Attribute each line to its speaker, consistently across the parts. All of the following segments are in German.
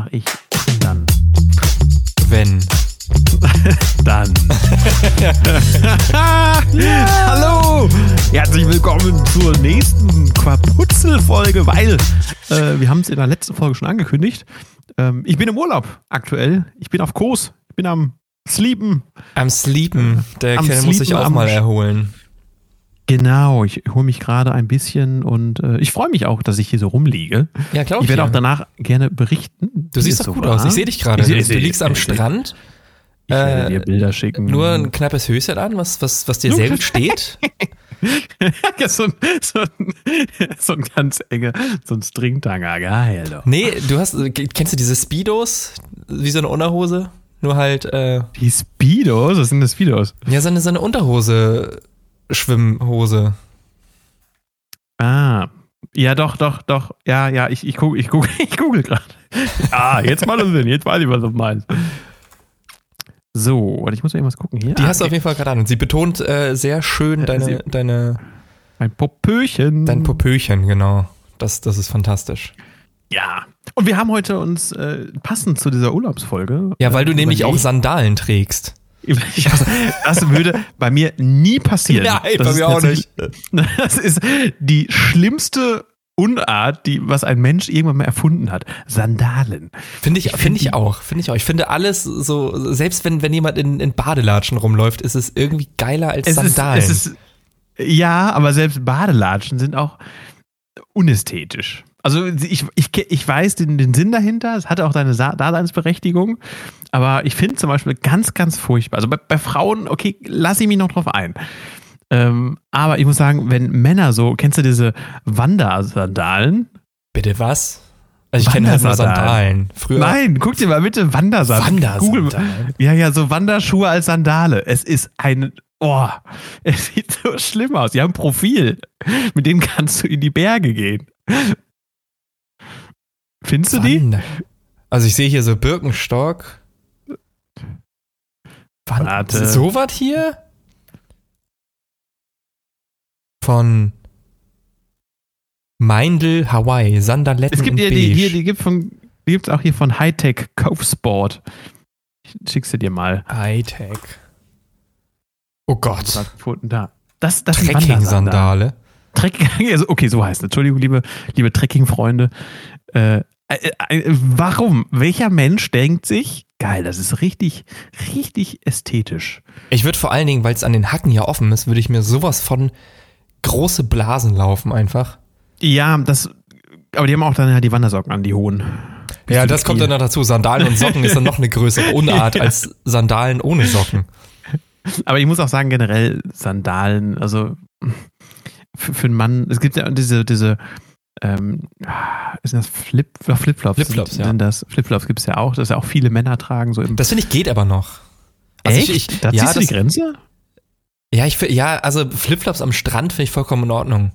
Speaker 1: mache ich dann.
Speaker 2: Wenn.
Speaker 1: Dann. Hallo! Herzlich willkommen zur nächsten Quaputzel-Folge, weil äh, wir haben es in der letzten Folge schon angekündigt. Ähm, ich bin im Urlaub aktuell. Ich bin auf Kurs. Ich bin am Sleepen.
Speaker 2: Am Sleepen. Der
Speaker 1: Am
Speaker 2: Kerl muss sich
Speaker 1: Sleepen,
Speaker 2: auch mal erholen.
Speaker 1: Genau, ich hole mich gerade ein bisschen und äh, ich freue mich auch, dass ich hier so rumliege.
Speaker 2: Ja, glaub
Speaker 1: Ich werde
Speaker 2: dir.
Speaker 1: auch danach gerne berichten.
Speaker 2: Du siehst doch
Speaker 1: so
Speaker 2: gut
Speaker 1: war.
Speaker 2: aus. Ich sehe dich gerade.
Speaker 1: Ich
Speaker 2: Du,
Speaker 1: ich
Speaker 2: du liegst am
Speaker 1: ich
Speaker 2: Strand.
Speaker 1: Ich werde
Speaker 2: Äh,
Speaker 1: dir Bilder schicken.
Speaker 2: Nur ein knappes Höschen an, was, was, was dir gut steht.
Speaker 1: ja, so, ein, so, ein, so ein ganz enge, so ein Stringtanger, geil doch.
Speaker 2: Nee, du hast, kennst du diese Speedos? Wie so eine Unterhose? Nur halt, äh,
Speaker 1: Die Speedos, was sind das Speedos?
Speaker 2: ja, so eine, so eine Unterhose, Schwimmhose.
Speaker 1: Ah, ja doch, doch, doch, ja, ja, ich, ich gucke, ich gucke, ich google gerade. Ah, jetzt mal das Sinn, jetzt weiß ich, was du meinst. So, warte, ich muss irgendwas gucken hier.
Speaker 2: Die
Speaker 1: ah,
Speaker 2: hast du auf jeden Fall gerade an. Und sie betont äh, sehr schön
Speaker 1: Ja,
Speaker 2: deine,
Speaker 1: sie-
Speaker 2: deine,
Speaker 1: Ein Popöchen.
Speaker 2: dein Popöchen, genau. Das, das ist fantastisch.
Speaker 1: Ja. Und wir haben heute uns äh, passend zu dieser Urlaubsfolge.
Speaker 2: Ja, weil du
Speaker 1: äh,
Speaker 2: nämlich auch Sandalen trägst.
Speaker 1: Das würde bei mir nie passieren.
Speaker 2: Nein,
Speaker 1: das
Speaker 2: bei
Speaker 1: ist
Speaker 2: mir auch
Speaker 1: tatsächlich- Das ist die schlimmste Unart, die was ein Mensch irgendwann mal erfunden hat. Sandalen.
Speaker 2: Finde ich,
Speaker 1: Ich
Speaker 2: finde
Speaker 1: find
Speaker 2: ich auch. Finde ich auch. Ich finde alles so, selbst wenn, wenn jemand in, in Badelatschen rumläuft, ist es irgendwie geiler als
Speaker 1: Es ist,
Speaker 2: Sandalen.
Speaker 1: es ist ja, aber selbst Badelatschen sind auch unästhetisch. Also ich, ich, ich weiß den, den Sinn dahinter, es hat auch seine Daseinsberechtigung, aber ich finde zum Beispiel ganz, ganz furchtbar. Also bei, bei Frauen, okay, lass ich mich noch drauf ein. Ähm, aber ich muss sagen, wenn Männer so, kennst du diese Wandersandalen?
Speaker 2: Bitte was? Also ich kenne halt nur
Speaker 1: Wandersandalen.
Speaker 2: Sandalen. Früher.
Speaker 1: Nein, guck dir mal bitte Wandersandalen.
Speaker 2: Wandersandalen.
Speaker 1: Google. Ja, ja, so Wanderschuhe als Sandale. Es ist ein, oh, es sieht so schlimm aus. Die haben ein Profil. Mit denen kannst du in die Berge gehen. Findest du die?
Speaker 2: Also ich sehe hier so Birkenstock. Wann,
Speaker 1: Warte.
Speaker 2: So was hier? Von Meindl, Hawaii, Sandaletten
Speaker 1: Es gibt ja die, hier, die gibt von, die gibt's auch hier von Hightech Kaufsport. Ich schick's dir mal.
Speaker 2: Hightech. Oh Gott.
Speaker 1: Da. Das, das.
Speaker 2: Trekking-Sandale.
Speaker 1: Trekking, also okay, so heißt es. Entschuldigung, liebe, liebe Trekking-Freunde. Äh, warum? Welcher Mensch denkt sich, geil, das ist richtig, richtig ästhetisch.
Speaker 2: Ich würde vor allen Dingen, weil es an den Hacken ja offen ist, würde ich mir sowas von große Blasen laufen einfach.
Speaker 1: Ja, das, aber die haben auch dann halt die Wandersocken an, die hohen. Bis
Speaker 2: Ja, das kommt dann noch dazu. Sandalen und Socken ist dann noch eine größere Unart
Speaker 1: Ja.
Speaker 2: als Sandalen ohne Socken.
Speaker 1: Aber ich muss auch sagen, generell Sandalen, also für, für einen Mann, es gibt ja diese, diese, ähm, ist das Flip, Flipflops?
Speaker 2: Flipflops,
Speaker 1: sind,
Speaker 2: ja.
Speaker 1: sind das Flipflops gibt es ja auch, das ja auch viele Männer tragen, so
Speaker 2: Das finde ich geht aber noch. Also
Speaker 1: Echt?
Speaker 2: Ich, ich,
Speaker 1: da
Speaker 2: ja,
Speaker 1: ziehst du die
Speaker 2: das,
Speaker 1: Grenze?
Speaker 2: ja, ich, ja, also Flipflops am Strand finde ich vollkommen in Ordnung.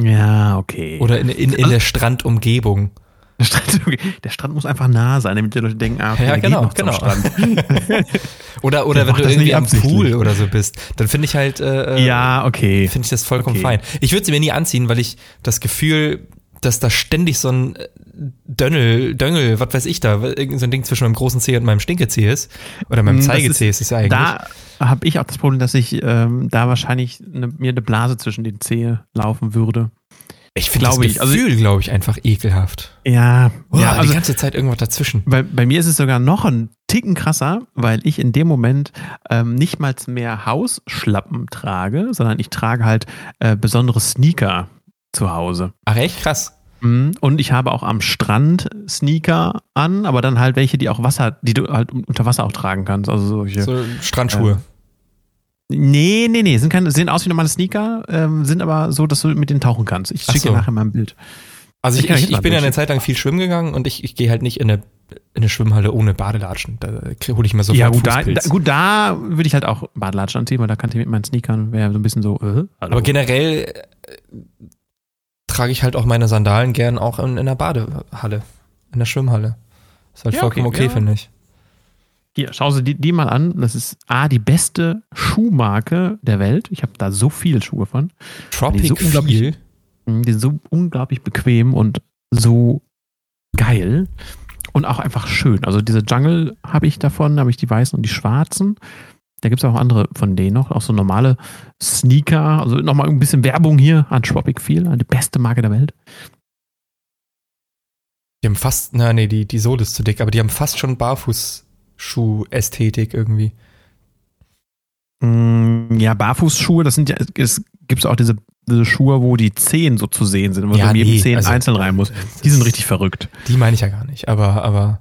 Speaker 1: Ja, okay.
Speaker 2: Oder in, in, in
Speaker 1: Also-
Speaker 2: der Strandumgebung.
Speaker 1: Der Strand, okay. der Strand muss einfach nah sein, damit die Leute denken, ah, okay,
Speaker 2: Ja, genau, genau.
Speaker 1: Strand.
Speaker 2: Oder, oder
Speaker 1: Der
Speaker 2: wenn du irgendwie
Speaker 1: nicht
Speaker 2: am. Pool oder so bist, dann finde ich halt, äh, äh,
Speaker 1: ja, okay.
Speaker 2: finde ich das vollkommen
Speaker 1: Okay.
Speaker 2: fein. Ich würde sie mir nie anziehen, weil ich das Gefühl, dass da ständig so ein äh, Dönnel, Döngel, was weiß ich da, irgend so ein Ding zwischen meinem großen Zeh und meinem Stinkezeh ist. Oder meinem
Speaker 1: das
Speaker 2: Zeigezeh ist es ja eigentlich.
Speaker 1: Da habe ich auch das Problem, dass ich ähm, da wahrscheinlich eine, mir eine Blase zwischen den Zehen laufen würde.
Speaker 2: Ich finde das
Speaker 1: glaube ich, also-
Speaker 2: Gefühl, glaube ich, einfach ekelhaft.
Speaker 1: Ja,
Speaker 2: Oh,
Speaker 1: ja also
Speaker 2: die ganze Zeit irgendwas dazwischen.
Speaker 1: bei, bei mir ist es sogar noch ein Ticken krasser, weil ich in dem Moment ähm, nicht mal mehr Hausschlappen trage, sondern ich trage halt äh, besondere Sneaker zu Hause.
Speaker 2: Ach echt krass.
Speaker 1: Mhm. Und ich habe auch am Strand Sneaker an, aber dann halt welche, die auch Wasser, die du halt unter Wasser auch tragen kannst. Also solche.
Speaker 2: So Strandschuhe.
Speaker 1: Nee, nee, nee, sind, keine, sehen aus wie normale Sneaker, ähm, sind aber so, dass du mit denen tauchen kannst. Ich schicke
Speaker 2: so.
Speaker 1: dir nachher mal ein Bild.
Speaker 2: Also
Speaker 1: Ich
Speaker 2: ich, ich, ich bin ja eine. Zeit lang viel schwimmen gegangen und ich, ich gehe halt nicht in eine, in eine Schwimmhalle ohne Badelatschen. Da hole ich mir sofort
Speaker 1: ja, gut da, da, gut, da würde ich halt auch Badelatschen anziehen, weil da kann ich mit meinen Sneakern, wäre so ein bisschen so, äh.
Speaker 2: Aber generell äh, trage ich halt auch meine Sandalen gern auch in, in der Badehalle, in der Schwimmhalle. Ist halt
Speaker 1: Ja,
Speaker 2: vollkommen
Speaker 1: okay,
Speaker 2: okay,
Speaker 1: ja.
Speaker 2: finde ich.
Speaker 1: Hier, schau sie die, die mal an. Das ist A, die beste Schuhmarke der Welt. Ich habe da so viele Schuhe von.
Speaker 2: Tropic
Speaker 1: so unglaublich-
Speaker 2: Feel.
Speaker 1: Mhm, Die sind so unglaublich bequem und so geil. Und auch einfach schön. Also diese Jungle habe ich davon, habe ich die weißen und die schwarzen. Da gibt es auch andere von denen noch, auch so normale Sneaker. Also nochmal ein bisschen Werbung hier an Tropic Feel, die beste Marke der Welt.
Speaker 2: Die haben fast, na nee, die, die Sohle ist zu dick, aber die haben fast schon Barfußschuh-Ästhetik irgendwie.
Speaker 1: Mm, Ja, Barfußschuhe, das sind ja, es gibt auch diese, diese Schuhe, wo die Zehen so zu sehen sind, wo
Speaker 2: Ja,
Speaker 1: du in jedem
Speaker 2: nee,
Speaker 1: Zehen
Speaker 2: also-
Speaker 1: einzeln rein muss. Die sind richtig verrückt.
Speaker 2: Die meine ich ja gar nicht, aber, aber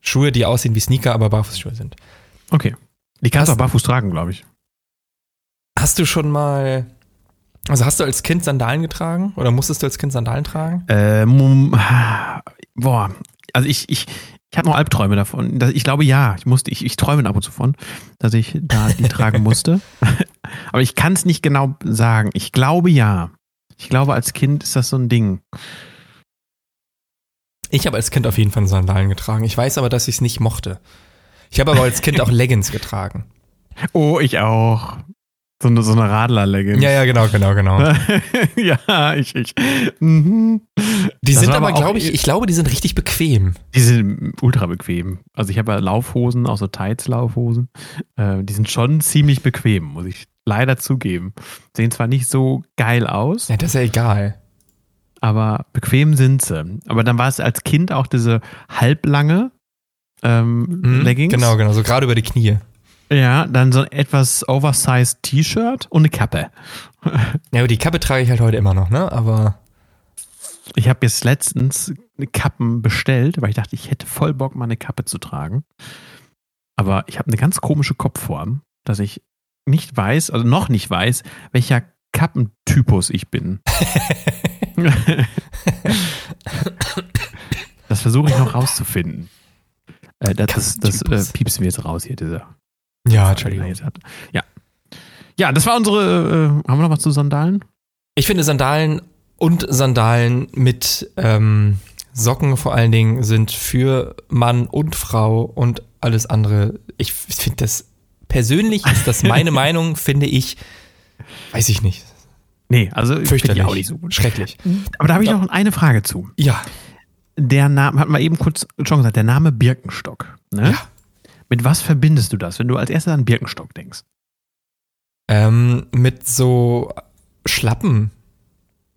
Speaker 2: Schuhe, die aussehen wie Sneaker, aber Barfußschuhe sind.
Speaker 1: Okay. Die kannst du auch barfuß tragen, glaube ich.
Speaker 2: Hast du schon mal, also hast du als Kind Sandalen getragen oder musstest du als Kind Sandalen tragen?
Speaker 1: Ähm, boah, also ich, ich, ich habe noch Albträume davon. Ich glaube ja, ich musste, ich, ich träume ab und zu von, dass ich da die tragen musste. Aber ich kann es nicht genau sagen. Ich glaube ja. Ich glaube, als Kind ist das so ein Ding.
Speaker 2: Ich habe als Kind auf jeden Fall Sandalen getragen. Ich weiß aber, dass ich es nicht mochte. Ich habe aber als Kind auch Leggings getragen.
Speaker 1: Oh, ich auch. So eine, so eine Radler-Leggings.
Speaker 2: Ja, ja, genau, genau, genau.
Speaker 1: ja, ich, ich. Mhm.
Speaker 2: Die
Speaker 1: Das
Speaker 2: sind aber, glaube ich, ich glaube, die sind richtig bequem.
Speaker 1: Die sind ultra bequem. Also ich habe ja Laufhosen, auch so Tights-Laufhosen. Äh, die sind schon ziemlich bequem, muss ich leider zugeben. Sehen zwar nicht so geil aus,
Speaker 2: Ja, das ist ja egal.
Speaker 1: aber bequem sind sie. Aber dann war es als Kind auch diese halblange ähm,
Speaker 2: Mhm,
Speaker 1: Leggings.
Speaker 2: Genau, genau, so gerade über die Knie.
Speaker 1: Ja, dann so ein etwas oversized T-Shirt und eine Kappe.
Speaker 2: Ja, aber die Kappe trage ich halt heute immer noch, ne? Aber
Speaker 1: Ich habe jetzt letztens eine Kappen bestellt, weil ich dachte, ich hätte voll Bock, mal eine Kappe zu tragen. Aber ich habe eine ganz komische Kopfform, dass ich nicht weiß, also noch nicht weiß, welcher Kappentypus ich bin. das versuche ich noch rauszufinden. Äh, das das, das äh, piepsen wir jetzt raus hier, dieser.
Speaker 2: Ja,
Speaker 1: Entschuldigung. Ja. Ja, das war unsere. Äh, haben wir noch was zu Sandalen?
Speaker 2: Ich finde Sandalen und Sandalen mit ähm, Socken vor allen Dingen sind für Mann und Frau und alles andere. Ich finde das persönlich ist das meine Meinung, finde ich, weiß ich nicht.
Speaker 1: Nee, also
Speaker 2: Fürchterlich.
Speaker 1: die auch nicht so gut.
Speaker 2: Schrecklich.
Speaker 1: Aber da habe ich
Speaker 2: Ja.
Speaker 1: noch eine Frage zu.
Speaker 2: Ja.
Speaker 1: Der Name, hat man eben kurz schon gesagt, der Name Birkenstock. Ne?
Speaker 2: Ja.
Speaker 1: Mit was verbindest du das, wenn du als erstes an Birkenstock denkst?
Speaker 2: Ähm, mit so Schlappen.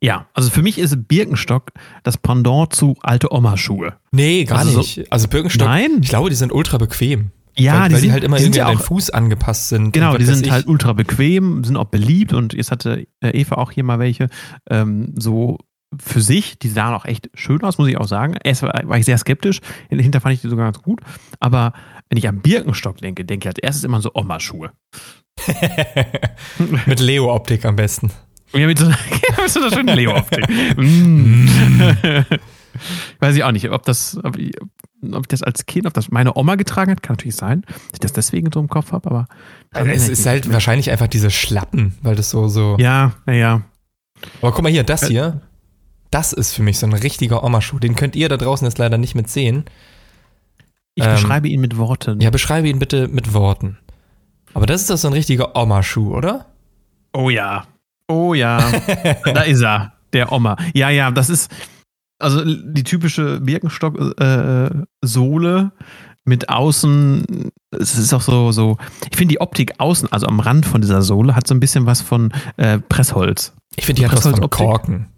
Speaker 1: Ja, also für mich ist Birkenstock das Pendant zu alte Oma-Schuhe.
Speaker 2: Nee, gar
Speaker 1: Also so-
Speaker 2: nicht. Also Birkenstock,
Speaker 1: Nein?
Speaker 2: ich glaube, die sind ultra bequem.
Speaker 1: Ja,
Speaker 2: weil,
Speaker 1: die
Speaker 2: weil
Speaker 1: sind
Speaker 2: die halt immer
Speaker 1: die
Speaker 2: irgendwie
Speaker 1: ja
Speaker 2: an den
Speaker 1: auch,
Speaker 2: Fuß angepasst sind.
Speaker 1: Genau, die sind
Speaker 2: ich.
Speaker 1: halt ultra bequem, sind auch beliebt und jetzt hatte äh, Eva auch hier mal welche ähm, so für sich, die sahen auch echt schön aus, muss ich auch sagen. Erst war, ich sehr skeptisch, hinter fand ich die sogar ganz gut, aber wenn ich an Birkenstock denke, denke ich als erstes immer so Oma-Schuhe.
Speaker 2: mit Leo-Optik am besten.
Speaker 1: Ja, mit so, mit so einer schönen Leo-Optik. mm. Weiß ich auch nicht, ob das, ob ich, ob ich das als Kind, ob das meine Oma getragen hat, kann natürlich sein, dass ich das deswegen so im Kopf habe, aber. daran
Speaker 2: es ist halt wahrscheinlich einfach diese Schlappen, weil das so, so.
Speaker 1: Ja, naja.
Speaker 2: Aber guck mal hier, das
Speaker 1: Äh,
Speaker 2: hier, das ist für mich so ein richtiger Oma-Schuh. Den könnt ihr da draußen jetzt leider nicht mit sehen.
Speaker 1: Ich
Speaker 2: Ähm,
Speaker 1: beschreibe ihn mit Worten.
Speaker 2: Ja, beschreibe ihn bitte mit Worten. Aber das ist doch so ein richtiger Oma-Schuh, oder?
Speaker 1: Oh ja. Oh ja. da ist er, der Oma. Ja, ja, das ist also die typische Birkenstock-Sohle mit außen. Es ist auch so, so. Ich finde die Optik außen, also am Rand von dieser Sohle, hat so ein bisschen was von äh, Pressholz.
Speaker 2: Ich finde, die hat was von. Korken.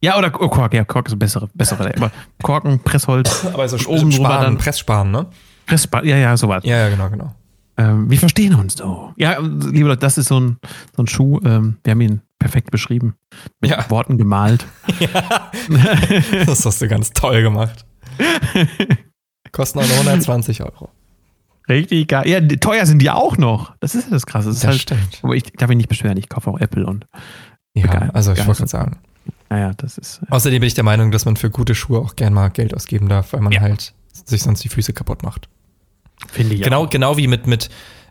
Speaker 1: Ja, oder oh, Kork, ja, Kork ist ein bessere, bessere, aber Korken, Pressholz,
Speaker 2: Aber so
Speaker 1: oben drüber
Speaker 2: Sparen,
Speaker 1: dann-
Speaker 2: Presssparen, ne?
Speaker 1: Pressbar, ja, ja, sowas.
Speaker 2: Ja, ja, genau, genau.
Speaker 1: Ähm, wir verstehen uns doch. Ja, liebe Leute, das ist so ein, so ein Schuh. Ähm, wir haben ihn perfekt beschrieben. Mit
Speaker 2: Ja.
Speaker 1: Worten gemalt.
Speaker 2: Ja, das hast du ganz toll gemacht. Kosten auch nur 120 Euro.
Speaker 1: Richtig geil. Ja, teuer sind die auch noch. Das ist ja das Krasse. Das ist
Speaker 2: Das
Speaker 1: halt,
Speaker 2: stimmt.
Speaker 1: aber ich darf mich nicht beschweren. Ich kaufe auch Apple und
Speaker 2: Ja,
Speaker 1: Geil.
Speaker 2: also ich wollte gerade sagen.
Speaker 1: Naja, das ist. äh,
Speaker 2: Außerdem bin ich der Meinung, dass man für gute Schuhe auch gern mal Geld ausgeben darf, weil man
Speaker 1: Ja.
Speaker 2: halt sich sonst die Füße kaputt macht.
Speaker 1: Finde ich
Speaker 2: Genau,
Speaker 1: auch.
Speaker 2: genau wie mit, mit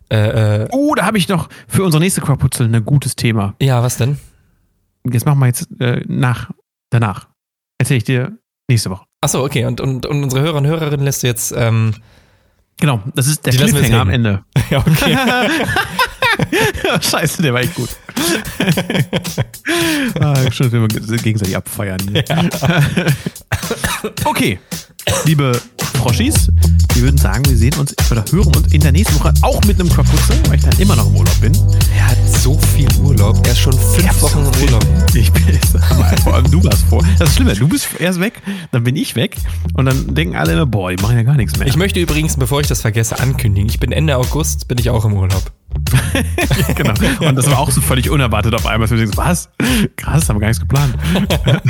Speaker 2: äh, äh,
Speaker 1: Oh, da habe ich noch für unsere nächste Quaputzel ein gutes Thema.
Speaker 2: ja, was denn?
Speaker 1: Jetzt machen wir jetzt äh, nach, danach. Erzähle ich dir nächste Woche.
Speaker 2: Achso, okay, und, und, und unsere Hörer und Hörerinnen lässt du jetzt, ähm,
Speaker 1: Genau, das ist der Cliffhanger am. Ende.
Speaker 2: ja, okay.
Speaker 1: Scheiße, der war echt gut. ah, schön, wenn wir gegenseitig abfeiern. okay, liebe Froschis. Wir würden sagen, wir sehen uns oder hören uns in der nächsten Woche auch mit einem Kapuze, weil ich dann immer noch im Urlaub bin.
Speaker 2: Er hat so viel Urlaub. Er ist schon fünf Wochen im Urlaub.
Speaker 1: Ich bin vor allem du warst vor. Das ist schlimmer. Du bist erst weg, dann bin ich weg und dann denken alle immer, boah, die machen ja gar nichts mehr.
Speaker 2: Ich möchte übrigens, bevor ich das vergesse, ankündigen. Ich bin Ende August, bin ich auch im Urlaub.
Speaker 1: genau. Und das war auch so völlig unerwartet auf einmal. Du denkst, was? Krass, haben wir gar nichts geplant.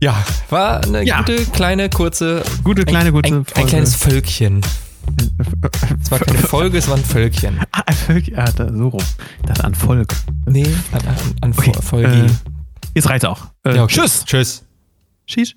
Speaker 2: Ja, war eine
Speaker 1: Ja.
Speaker 2: gute, kleine, kurze.
Speaker 1: Gute, kleine, kurze
Speaker 2: ein, ein
Speaker 1: Folge.
Speaker 2: kleines Völkchen. Es war keine Folge, es war ein Völkchen.
Speaker 1: Ah, ein Volk, ja, da, so rum. Das an Volk.
Speaker 2: Nee, an, an, an
Speaker 1: Okay,
Speaker 2: Folge.
Speaker 1: äh, Jetzt reicht's auch. Äh,
Speaker 2: Ja, okay.
Speaker 1: Tschüss.
Speaker 2: Tschüss.
Speaker 1: Tschüss.